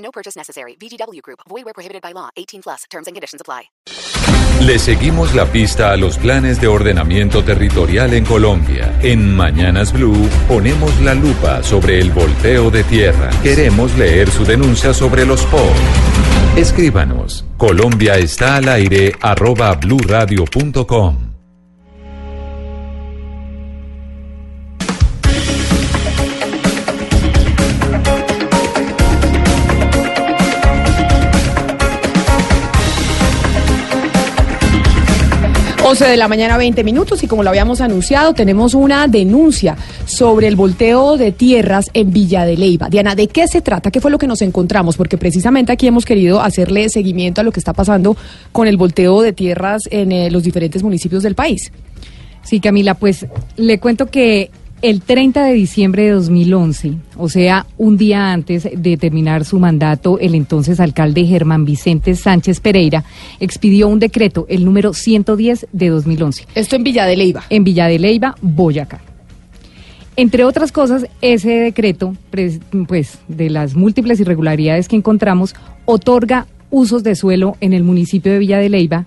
No purchase necessary. VGW Group. Void where prohibited by law. 18 plus. Terms and conditions apply. Le seguimos la pista a los planes de ordenamiento territorial en Colombia. En Mañanas Blue ponemos la lupa sobre el volteo de tierra. Queremos leer su denuncia sobre los POR. Escríbanos. Colombia está al aire arroba bluradio.com. Once de la mañana, 20 minutos, y como lo habíamos anunciado, tenemos una denuncia sobre el volteo de tierras en Villa de Leyva. Diana, ¿de qué se trata? ¿Qué fue lo que nos encontramos? Porque precisamente aquí hemos querido hacerle seguimiento a lo que está pasando con el volteo de tierras en eh, los diferentes municipios del país. Sí, Camila, pues le cuento que el 30 de diciembre de 2011, o sea, un día antes de terminar su mandato, el entonces alcalde Germán Vicente Sánchez Pereira expidió un decreto, el número 110 de 2011. Esto en Villa de Leyva. En Villa de Leyva, Boyacá. Entre otras cosas, ese decreto, pues de las múltiples irregularidades que encontramos, otorga usos de suelo en el municipio de Villa de Leyva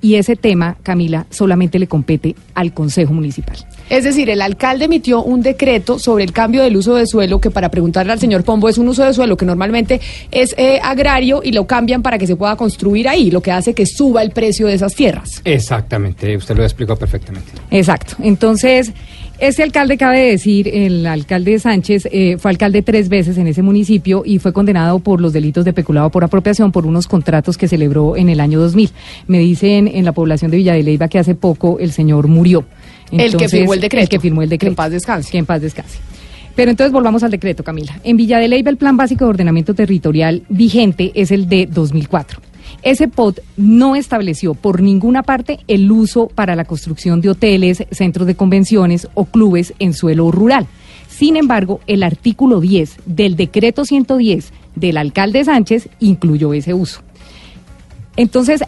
y ese tema, Camila, solamente le compete al Consejo Municipal. Es decir, el alcalde emitió un decreto sobre el cambio del uso de suelo que para preguntarle al señor Pombo es un uso de suelo que normalmente es eh, agrario y lo cambian para que se pueda construir ahí, lo que hace que suba el precio de esas tierras. Exactamente, usted lo explicó perfectamente. Exacto. Entonces, ese alcalde, cabe decir, el alcalde Sánchez eh, fue alcalde tres veces en ese municipio y fue condenado por los delitos de peculado por apropiación por unos contratos que celebró en el año 2000. Me dicen en la población de Villa de Leyva que hace poco el señor murió. El que firmó el decreto. El que firmó el decreto. Que en paz descanse. Que en paz descanse. Pero entonces volvamos al decreto, Camila. En Villa de Leyva el Plan Básico de Ordenamiento Territorial vigente es el de 2004. Ese POT no estableció por ninguna parte el uso para la construcción de hoteles, centros de convenciones o clubes en suelo rural. Sin embargo, el artículo 10 del decreto 110 del alcalde Sánchez incluyó ese uso. Entonces,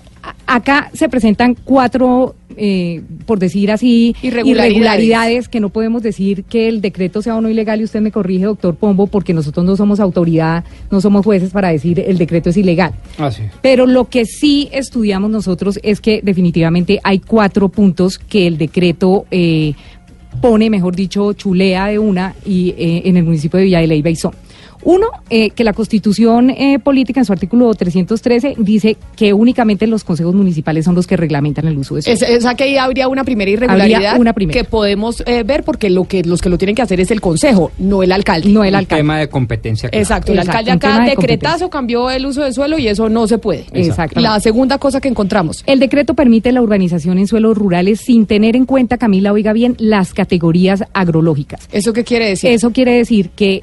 acá se presentan cuatro, eh, por decir así, irregularidades. que no podemos decir que el decreto sea o no ilegal y usted me corrige, doctor Pombo, porque nosotros no somos autoridad, no somos jueces para decir el decreto es ilegal. Pero lo que sí estudiamos nosotros es que definitivamente hay cuatro puntos que el decreto eh, pone, mejor dicho, chulea de una y eh, en el municipio de Villa de Leyva y son. Uno, eh, que la Constitución eh, Política en su artículo 313 dice que únicamente los consejos municipales son los que reglamentan el uso de suelo. Es, que ahí habría una primera irregularidad que podemos eh, ver porque lo que los que lo tienen que hacer es el consejo, no el alcalde. No el alcalde. tema de competencia. Exacto, el alcalde acá decretazo cambió el uso de suelo y eso no se puede. Exacto. La segunda cosa que encontramos. El decreto permite la urbanización en suelos rurales sin tener en cuenta, Camila, oiga bien, las categorías agrológicas. ¿Eso qué quiere decir? Eso quiere decir que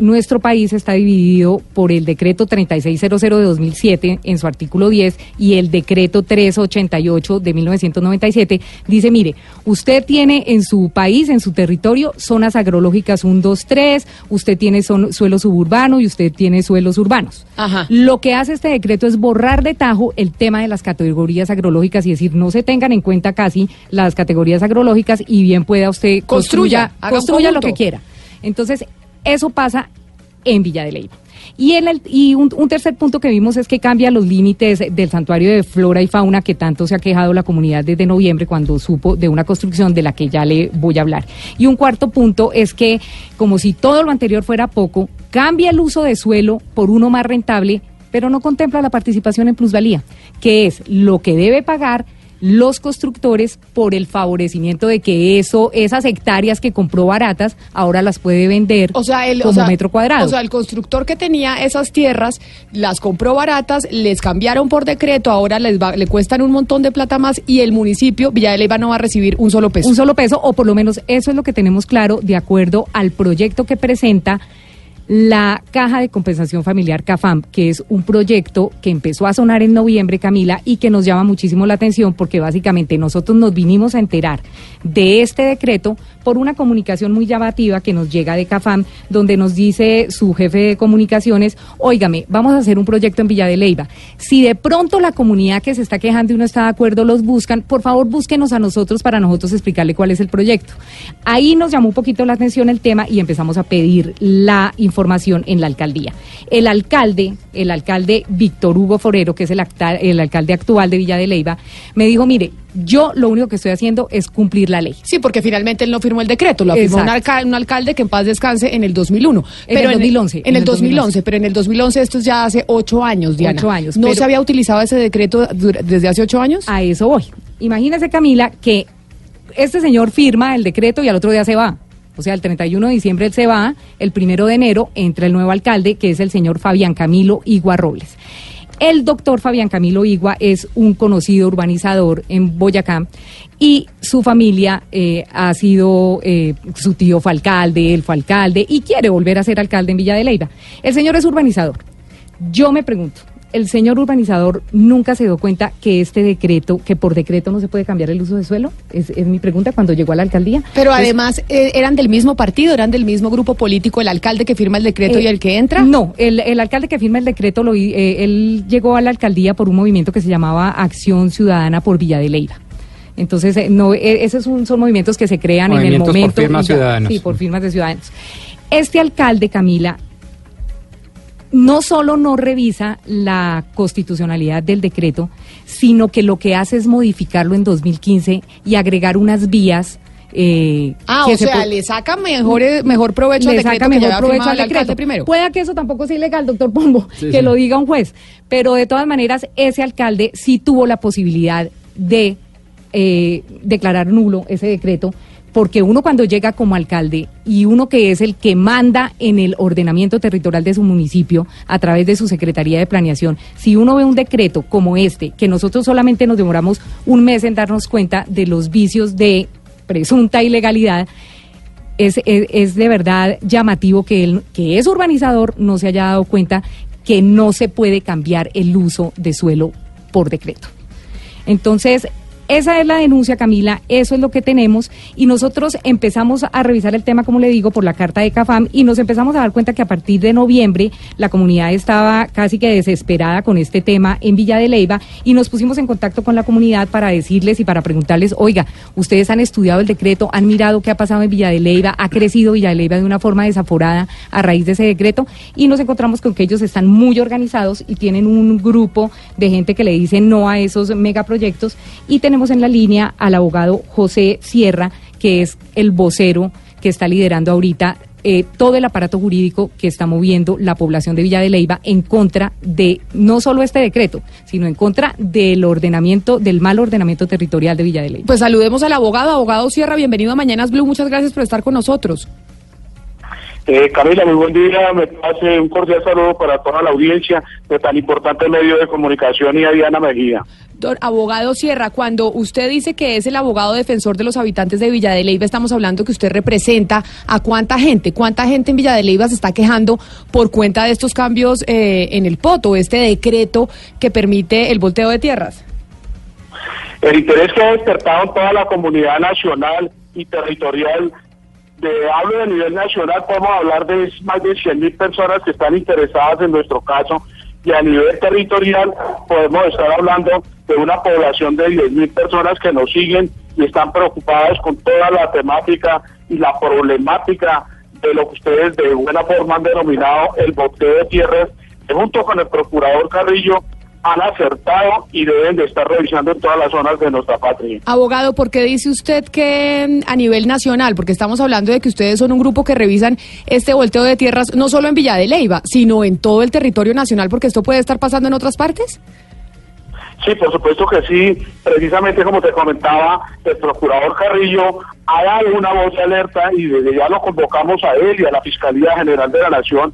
nuestro país está dividido por el decreto 3600 de 2007 en su artículo 10 y el decreto 388 de 1997 dice, mire, usted tiene en su país, en su territorio, zonas agrológicas 1, 2, 3, usted tiene son, suelo suburbano y usted tiene suelos urbanos. Lo que hace este decreto es borrar de tajo el tema de las categorías agrológicas y decir, no se tengan en cuenta casi las categorías agrológicas y bien pueda usted construya, construya lo que quiera. Entonces, eso pasa en Villa de Leyva. Y, el, y un, tercer punto que vimos es que cambia los límites del santuario de flora y fauna que tanto se ha quejado la comunidad desde noviembre cuando supo de una construcción de la que ya le voy a hablar. Y un cuarto punto es que, como si todo lo anterior fuera poco, cambia el uso de suelo por uno más rentable, pero no contempla la participación en plusvalía, que es lo que debe pagar los constructores por el favorecimiento de que eso, esas hectáreas que compró baratas, ahora las puede vender o sea, el, como metro cuadrado. O sea, el constructor que tenía esas tierras las compró baratas, les cambiaron por decreto, ahora les le cuestan un montón de plata más y el municipio Villa de Leyva no va a recibir un solo peso. Un solo peso, o por lo menos eso es lo que tenemos claro de acuerdo al proyecto que presenta la Caja de Compensación Familiar CAFAM, que es un proyecto que empezó a sonar en noviembre, Camila, y que nos llama muchísimo la atención porque básicamente nosotros nos vinimos a enterar de este decreto por una comunicación muy llamativa que nos llega de CAFAM, donde nos dice su jefe de comunicaciones, óigame, vamos a hacer un proyecto en Villa de Leyva. Si de pronto la comunidad que se está quejando y no está de acuerdo los buscan, por favor búsquenos a nosotros para nosotros explicarle cuál es el proyecto. Ahí nos llamó un poquito la atención el tema y empezamos a pedir la información en la alcaldía. El alcalde, el alcalde Víctor Hugo Forero, que es el, acta- el alcalde actual de Villa de Leyva, me dijo, mire, yo lo único que estoy haciendo es cumplir la ley. Sí, porque finalmente él no firmó el decreto, lo firmó un, alca- un alcalde que en paz descanse en el 2001. En el 2011, En, el 2011, pero en el 2011 esto es ya hace ocho años, Diana. Ocho años, ¿No pero- se había utilizado ese decreto desde hace ocho años? A eso voy. Imagínese, Camila, que este señor firma el decreto y al otro día se va. O sea, el 31 de diciembre él se va, el primero de enero entra el nuevo alcalde, que es el señor Fabián Camilo Igua Robles. El doctor Fabián Camilo Igua es un conocido urbanizador en Boyacá y su familia eh, ha sido, eh, su tío fue alcalde, él fue alcalde y quiere volver a ser alcalde en Villa de Leyva. El señor es urbanizador. Yo me pregunto, ¿el señor urbanizador nunca se dio cuenta que este decreto, que por decreto no se puede cambiar el uso de suelo? Es, es mi pregunta cuando llegó a la alcaldía. Pero además eh, eran del mismo partido, eran del mismo grupo político, el alcalde que firma el decreto eh, y el que entra. No, el, el alcalde que firma el decreto, lo, eh, él llegó a la alcaldía por un movimiento que se llamaba Acción Ciudadana por Villa de Leyva. Entonces, eh, no, eh, esos son, son movimientos que se crean en el Movimientos por momento. firmas ciudadanas. Sí, por firmas de ciudadanos. Este alcalde, Camila, no solo no revisa la constitucionalidad del decreto, sino que lo que hace es modificarlo en 2015 y agregar unas vías. eh, Ah, que o se sea, le saca mejor, eh, mejor provecho al le decreto saca mejor provecho al decreto. primero. Pueda que eso tampoco sea ilegal, doctor Pombo, Sí, que sí. lo diga un juez. Pero de todas maneras, ese alcalde sí tuvo la posibilidad de eh, declarar nulo ese decreto, porque uno cuando llega como alcalde y uno que es el que manda en el ordenamiento territorial de su municipio a través de su Secretaría de Planeación, si uno ve un decreto como este, que nosotros solamente nos demoramos un mes en darnos cuenta de los vicios de presunta ilegalidad, es, es, de verdad llamativo que él, que es urbanizador, no se haya dado cuenta que no se puede cambiar el uso de suelo por decreto. Entonces, esa es la denuncia, Camila, eso es lo que tenemos. Y nosotros empezamos a revisar el tema, como le digo, por la carta de CAFAM y nos empezamos a dar cuenta que a partir de noviembre la comunidad estaba casi que desesperada con este tema en Villa de Leyva y nos pusimos en contacto con la comunidad para decirles y para preguntarles, oiga, ustedes han estudiado el decreto, han mirado qué ha pasado en Villa de Leyva, ha crecido Villa de Leyva de una forma desaforada a raíz de ese decreto y nos encontramos con que ellos están muy organizados y tienen un grupo de gente que le dice no a esos megaproyectos y tenemos en la línea al abogado José Sierra, que es el vocero que está liderando ahorita eh, todo el aparato jurídico que está moviendo la población de Villa de Leyva en contra de no solo este decreto, sino en contra del ordenamiento, del mal ordenamiento territorial de Villa de Leyva. Pues saludemos al abogado, abogado Sierra, bienvenido a Mañanas Blue, muchas gracias por estar con nosotros. Eh, Camila, muy buen día. Me hace un cordial saludo para toda la audiencia de tan importante medio de comunicación y a Diana Mejía. Don abogado Sierra, cuando usted dice que es el abogado defensor de los habitantes de Villa de Leyva, estamos hablando que usted representa a cuánta gente, cuánta gente en Villa de Leyva se está quejando por cuenta de estos cambios eh, en el poto, este decreto que permite el volteo de tierras. El interés que ha despertado en toda la comunidad nacional y territorial, de hablo de nivel nacional, podemos hablar de más de 100 mil personas que están interesadas en nuestro caso y a nivel territorial podemos estar hablando de una población de 10 mil personas que nos siguen y están preocupadas con toda la temática y la problemática de lo que ustedes de buena forma han denominado el boteo de tierras, junto con el procurador Carrillo han acertado y deben de estar revisando en todas las zonas de nuestra patria. Abogado, ¿por qué dice usted que mm, a nivel nacional? Porque estamos hablando de que ustedes son un grupo que revisan este volteo de tierras no solo en Villa de Leyva, sino en todo el territorio nacional, porque esto puede estar pasando en otras partes. Sí, por supuesto que sí. Precisamente como te comentaba, el procurador Carrillo ha dado una voz de alerta y desde ya lo convocamos a él y a la Fiscalía General de la Nación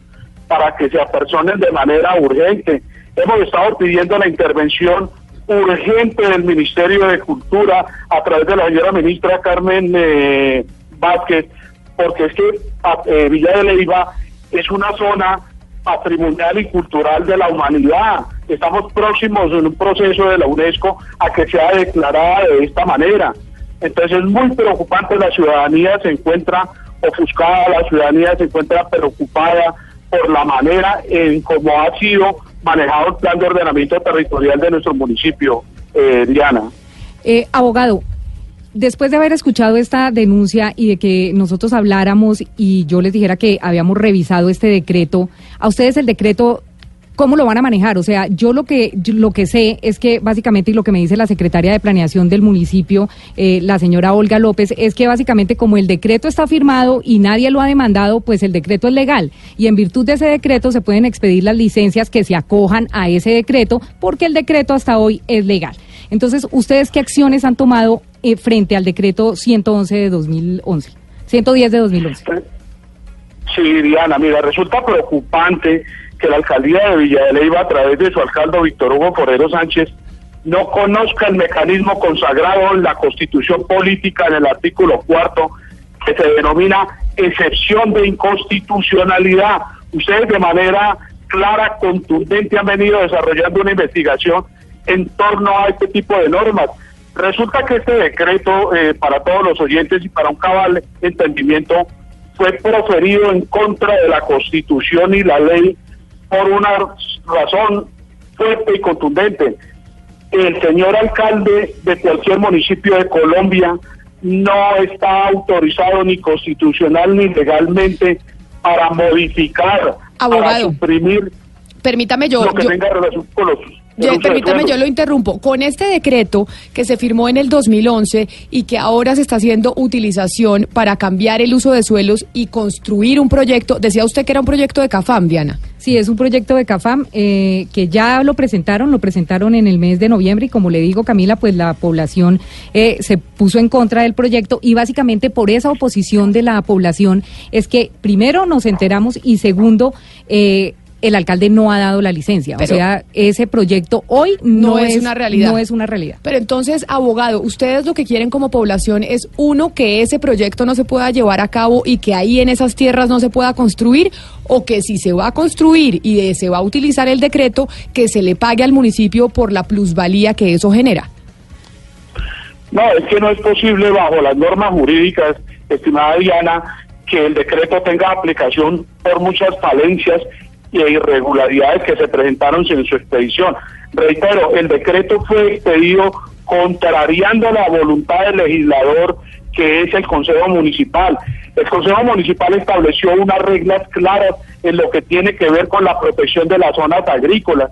para que se apersonen de manera urgente. Hemos estado pidiendo la intervención urgente del Ministerio de Cultura a través de la señora ministra Carmen eh, Vázquez, porque es que a- eh, Villa de Leyva es una zona patrimonial y cultural de la humanidad. Estamos próximos en un proceso de la UNESCO a que sea declarada de esta manera. Entonces es muy preocupante, la ciudadanía se encuentra ofuscada, la ciudadanía se encuentra preocupada por la manera en cómo ha sido manejado el plan de ordenamiento territorial de nuestro municipio, eh, Diana. Eh, abogado, después de haber escuchado esta denuncia y de que nosotros habláramos y yo les dijera que habíamos revisado este decreto, ¿a ustedes el decreto cómo lo van a manejar? O sea, yo lo que yo lo que sé es que básicamente y lo que me dice la secretaria de planeación del municipio, eh, la señora Olga López, es que básicamente como el decreto está firmado y nadie lo ha demandado, pues el decreto es legal y en virtud de ese decreto se pueden expedir las licencias que se acojan a ese decreto porque el decreto hasta hoy es legal. Entonces, ¿ustedes qué acciones han tomado eh, frente al decreto 111 de 2011? 110 de 2011. Sí, Diana, mira, resulta preocupante que la alcaldía de Villa de Leyva, a través de su alcalde Víctor Hugo Forero Sánchez, no conozca el mecanismo consagrado en la constitución política en el artículo cuarto, que se denomina excepción de inconstitucionalidad. Ustedes de manera clara, contundente, han venido desarrollando una investigación en torno a este tipo de normas. Resulta que este decreto, eh, para todos los oyentes y para un cabal entendimiento, fue proferido en contra de la Constitución y la ley por una razón fuerte y contundente. El señor alcalde de cualquier municipio de Colombia no está autorizado ni constitucional ni legalmente para modificar, para suprimir Permítame yo, lo que yo- tenga relación con los... Yo- permítame, yo lo interrumpo. Con este decreto que se firmó en el 2011 y que ahora se está haciendo utilización para cambiar el uso de suelos y construir un proyecto, decía usted que era un proyecto de CAFAM, Diana. Sí, es un proyecto de CAFAM eh, que ya lo presentaron, lo presentaron en el mes de noviembre y como le digo Camila, pues la población eh, se puso en contra del proyecto y básicamente por esa oposición de la población es que primero nos enteramos y segundo eh, el alcalde no ha dado la licencia, Pero- o sea ese proyecto hoy no, No es una realidad. No es una realidad. Pero entonces, abogado, ustedes lo que quieren como población es, uno, que ese proyecto no se pueda llevar a cabo y que ahí en esas tierras no se pueda construir, o que si se va a construir y se va a utilizar el decreto, que se le pague al municipio por la plusvalía que eso genera. No, es que no es posible bajo las normas jurídicas, estimada Diana, que el decreto tenga aplicación por muchas falencias e irregularidades que se presentaron en su expedición. Reitero, el decreto fue expedido contrariando la voluntad del legislador que es el Consejo Municipal. El Consejo Municipal estableció unas reglas claras en lo que tiene que ver con la protección de las zonas agrícolas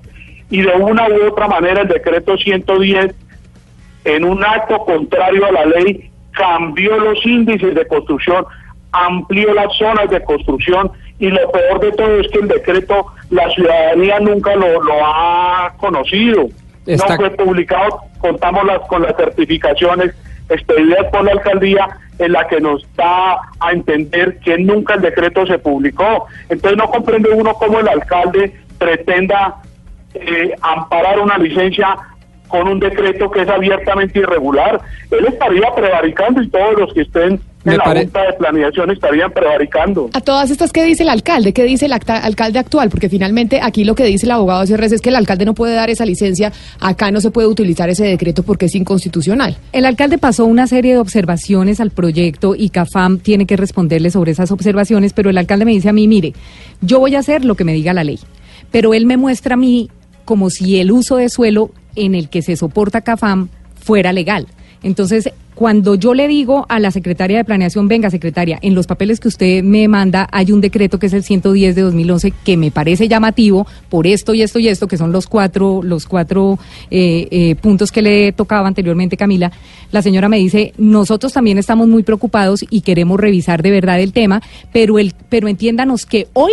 y de una u otra manera el decreto 110 en un acto contrario a la ley, cambió los índices de construcción, amplió las zonas de construcción y lo peor de todo es que el decreto la ciudadanía nunca lo, lo ha conocido. Está- No fue publicado, contamos las, con las certificaciones expedidas por la alcaldía en la que nos da a entender que nunca el decreto se publicó. Entonces no comprende uno cómo el alcalde pretenda eh, amparar una licencia con un decreto que es abiertamente irregular. Él estaría prevaricando y todos los que estén Me la pare- Junta de Planeación estarían prevaricando. A todas estas, ¿qué dice el alcalde? ¿Qué dice el acta- alcalde actual? Porque finalmente aquí lo que dice el abogado CRS es que el alcalde no puede dar esa licencia, acá no se puede utilizar ese decreto porque es inconstitucional. El alcalde pasó una serie de observaciones al proyecto y CAFAM tiene que responderle sobre esas observaciones, pero el alcalde me dice a mí, mire, yo voy a hacer lo que me diga la ley, pero él me muestra a mí como si el uso de suelo en el que se soporta CAFAM fuera legal. Entonces, cuando yo le digo a la secretaria de Planeación, venga, secretaria, en los papeles que usted me manda hay un decreto que es el 110 de 2011 que me parece llamativo por esto y esto y esto, que son los cuatro, los cuatro eh, eh, puntos que le tocaba anteriormente, Camila. La señora me dice, nosotros también estamos muy preocupados y queremos revisar de verdad el tema, pero, el, pero entiéndanos que hoy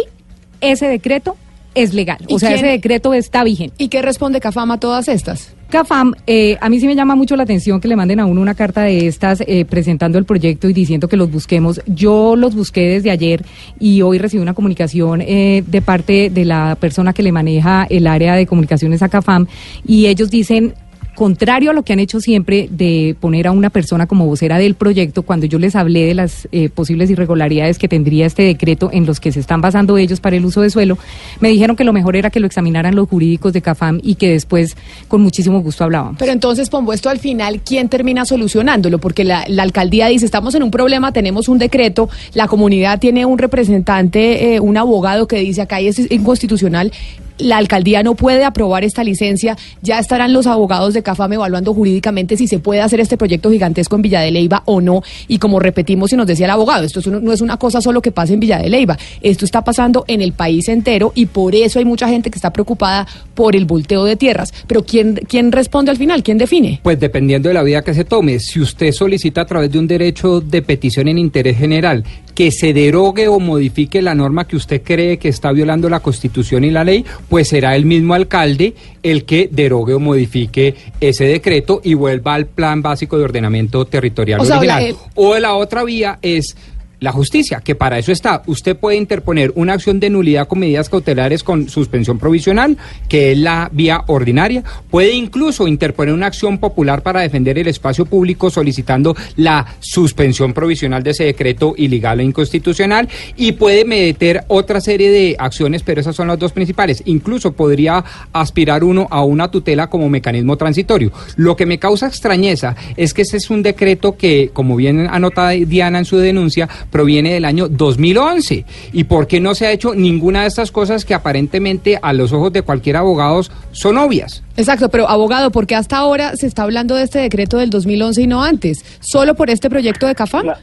ese decreto es legal. ¿Y O sea, quién- ese decreto está vigente. ¿Y qué responde CAFAM a todas estas? CAFAM, eh, a mí sí me llama mucho la atención que le manden a uno una carta de estas eh, presentando el proyecto y diciendo que los busquemos. Yo los busqué desde ayer y hoy recibí una comunicación eh, de parte de la persona que le maneja el área de comunicaciones a CAFAM y ellos dicen contrario a lo que han hecho siempre de poner a una persona como vocera del proyecto, cuando yo les hablé de las eh, posibles irregularidades que tendría este decreto en los que se están basando ellos para el uso de suelo, me dijeron que lo mejor era que lo examinaran los jurídicos de CAFAM y que después con muchísimo gusto hablábamos. Pero entonces, Pombo, esto al final, ¿quién termina solucionándolo? Porque la, alcaldía dice, estamos en un problema, tenemos un decreto, la comunidad tiene un representante, eh, un abogado que dice acá es inconstitucional. La alcaldía no puede aprobar esta licencia. Ya estarán los abogados de CAFAM evaluando jurídicamente si se puede hacer este proyecto gigantesco en Villa de Leyva o no. Y como repetimos y nos decía el abogado, esto no es una cosa solo que pasa en Villa de Leyva. Esto está pasando en el país entero y por eso hay mucha gente que está preocupada por el volteo de tierras. Pero ¿quién, quién responde al final? ¿Quién define? Pues dependiendo de la vía que se tome, si usted solicita a través de un derecho de petición en interés general que se derogue o modifique la norma que usted cree que está violando la Constitución y la ley, pues será el mismo alcalde el que derogue o modifique ese decreto y vuelva al plan básico de ordenamiento territorial O sea, original. la- eh, O la otra vía es la justicia, que para eso está. Usted puede interponer una acción de nulidad con medidas cautelares con suspensión provisional, que es la vía ordinaria. Puede incluso interponer una acción popular para defender el espacio público solicitando la suspensión provisional de ese decreto ilegal e inconstitucional y puede meter otra serie de acciones, pero esas son las dos principales. Incluso podría aspirar uno a una tutela como mecanismo transitorio. Lo que me causa extrañeza es que este es un decreto que, como bien anota Diana en su denuncia, proviene del año 2011. ¿Y por qué no se ha hecho ninguna de estas cosas que aparentemente a los ojos de cualquier abogado son obvias? Exacto, pero abogado, ¿por qué hasta ahora se está hablando de este decreto del 2011 y no antes? ¿Solo por este proyecto de CAFAM? Cla-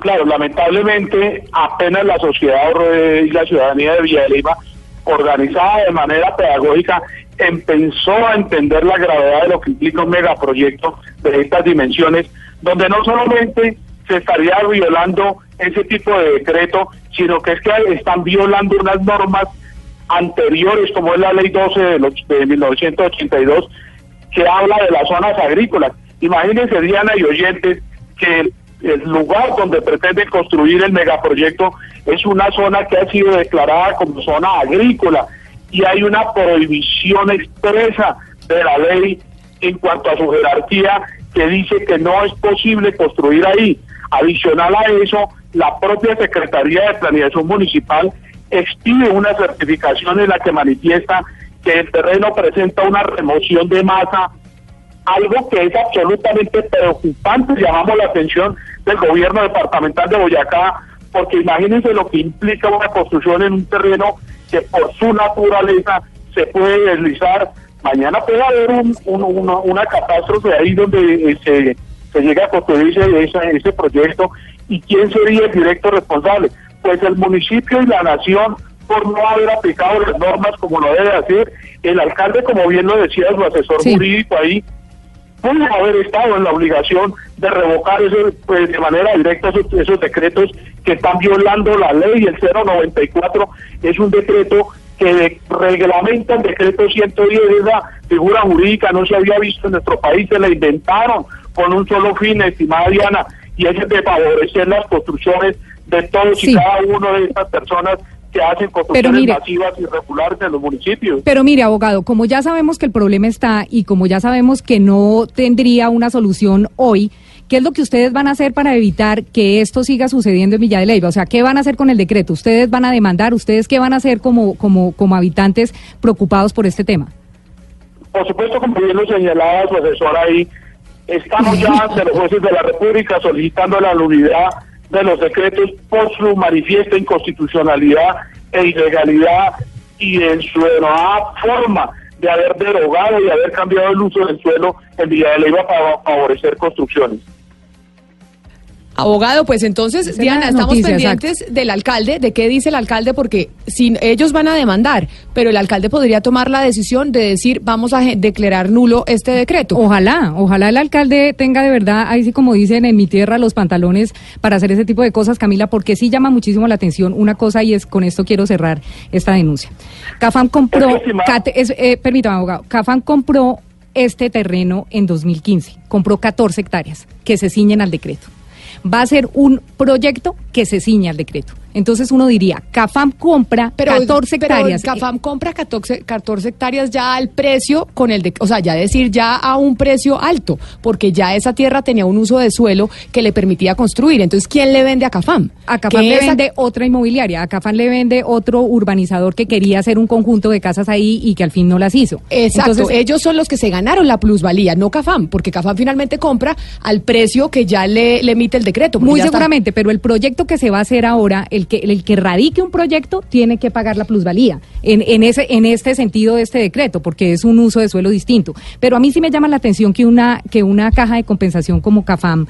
Claro, lamentablemente apenas la sociedad y la ciudadanía de Villa de Leyva, organizada de manera pedagógica, empezó a entender la gravedad de lo que implica un megaproyecto de estas dimensiones, donde no solamente se estaría violando ese tipo de decreto, sino que es que están violando unas normas anteriores, como es la ley 12 de, los- de 1982, que habla de las zonas agrícolas. Imagínense, Diana y oyentes, que el, el lugar donde pretenden construir el megaproyecto es una zona que ha sido declarada como zona agrícola y hay una prohibición expresa de la ley en cuanto a su jerarquía que dice que no es posible construir ahí. Adicional a eso, la propia Secretaría de Planeación Municipal expide una certificación en la que manifiesta que el terreno presenta una remoción de masa, algo que es absolutamente preocupante, llamamos la atención del gobierno departamental de Boyacá, porque imagínense lo que implica una construcción en un terreno que por su naturaleza se puede deslizar. Mañana puede haber un, un- una, una catástrofe ahí donde eh, se, se llega a construir ese, ese, proyecto. ¿Y quién sería el directo responsable? Pues el municipio y la nación por no haber aplicado las normas como lo debe hacer. El alcalde, como bien lo decía su asesor Sí. jurídico ahí, puede haber estado en la obligación de revocar ese, pues, de manera directa esos, esos decretos que están violando la ley. El 094 es un decreto que de- reglamenta el decreto 110, esa figura jurídica no se había visto en nuestro país, se la inventaron con un solo fin, estimada Diana, y es de favorecer las construcciones de todos Sí. y cada uno de estas personas que hacen construcciones mire- masivas irregulares en los municipios. Pero mire, abogado, como ya sabemos que el problema está y como ya sabemos que no tendría una solución hoy, ¿qué es lo que ustedes van a hacer para evitar que esto siga sucediendo en Villa de Leyva? O sea, ¿qué van a hacer con el decreto? ¿Ustedes van a demandar? ¿Ustedes qué van a hacer como, como, como habitantes preocupados por este tema? Por supuesto, como bien lo señalaba su asesor ahí, estamos ya ante los jueces de la República solicitando la nulidad de los decretos por su manifiesta inconstitucionalidad e ilegalidad y en su denodada forma de haber derogado y haber cambiado el uso del suelo en Villa de Leyva para favorecer construcciones. Abogado, pues entonces, Diana, estamos noticia, pendientes del alcalde, de qué dice el alcalde, porque si ellos van a demandar, pero el alcalde podría tomar la decisión de decir, vamos a declarar nulo este decreto. Ojalá, ojalá el alcalde tenga de verdad, ahí sí como dicen en mi tierra, los pantalones para hacer ese tipo de cosas, Camila, porque sí llama muchísimo la atención una cosa y es con esto quiero cerrar esta denuncia. Cafam compró, Es Cate- eh, permítame abogado, Cafam compró este terreno en 2015, compró 14 hectáreas que se ciñen al decreto. Va a ser un proyecto que se ciña al decreto. Entonces uno diría, CAFAM compra 14 pero hectáreas. Cafam compra 14, 14 hectáreas ya al precio con el de, o sea, ya decir ya a un precio alto, porque ya esa tierra tenía un uso de suelo que le permitía construir. Entonces, ¿quién le vende a Cafam? A Cafam le vende otra inmobiliaria, a Cafam le vende otro urbanizador que quería hacer un conjunto de casas ahí y que al fin no las hizo. Exacto, Entonces, ellos son los que se ganaron la plusvalía, no Cafam, porque Cafam finalmente compra al precio que ya le, le emite el decreto. Muy está- seguramente, pero el proyecto que se va a hacer ahora, el que, radique un proyecto, tiene que pagar la plusvalía en, en, ese, en este sentido de este decreto, porque es un uso de suelo distinto. Pero a mí sí me llama la atención que una, que una caja de compensación como CAFAM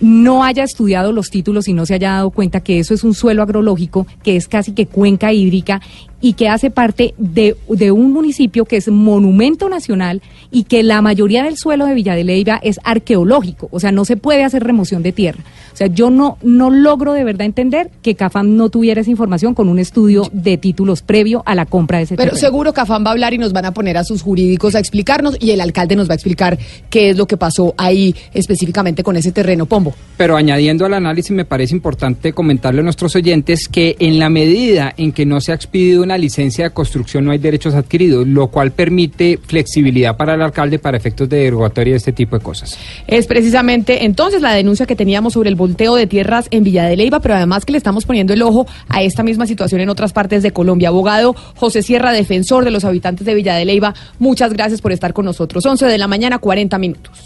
no haya estudiado los títulos y no se haya dado cuenta que eso es un suelo agrológico, que es casi que cuenca hídrica y que hace parte de, de un municipio que es monumento nacional y que la mayoría del suelo de Villa de Leyva es arqueológico, o sea, no se puede hacer remoción de tierra. O sea, yo no, no logro de verdad entender que CAFAM no tuviera esa información con un estudio de títulos previo a la compra de ese Pero terreno. seguro Cafam va a hablar y nos van a poner a sus jurídicos a explicarnos y el alcalde nos va a explicar qué es lo que pasó ahí específicamente con ese terreno, Pombo. Pero añadiendo al análisis, me parece importante comentarle a nuestros oyentes que en la medida en que no se ha expedido una licencia de construcción no hay derechos adquiridos, lo cual permite flexibilidad para el alcalde para efectos de derogatoria de este tipo de cosas. Es precisamente entonces la denuncia que teníamos sobre el volteo de tierras en Villa de Leyva, pero además que le estamos poniendo el ojo a esta misma situación en otras partes de Colombia. Abogado José Sierra, defensor de los habitantes de Villa de Leyva, muchas gracias por estar con nosotros. 11 de la mañana, 40 minutos.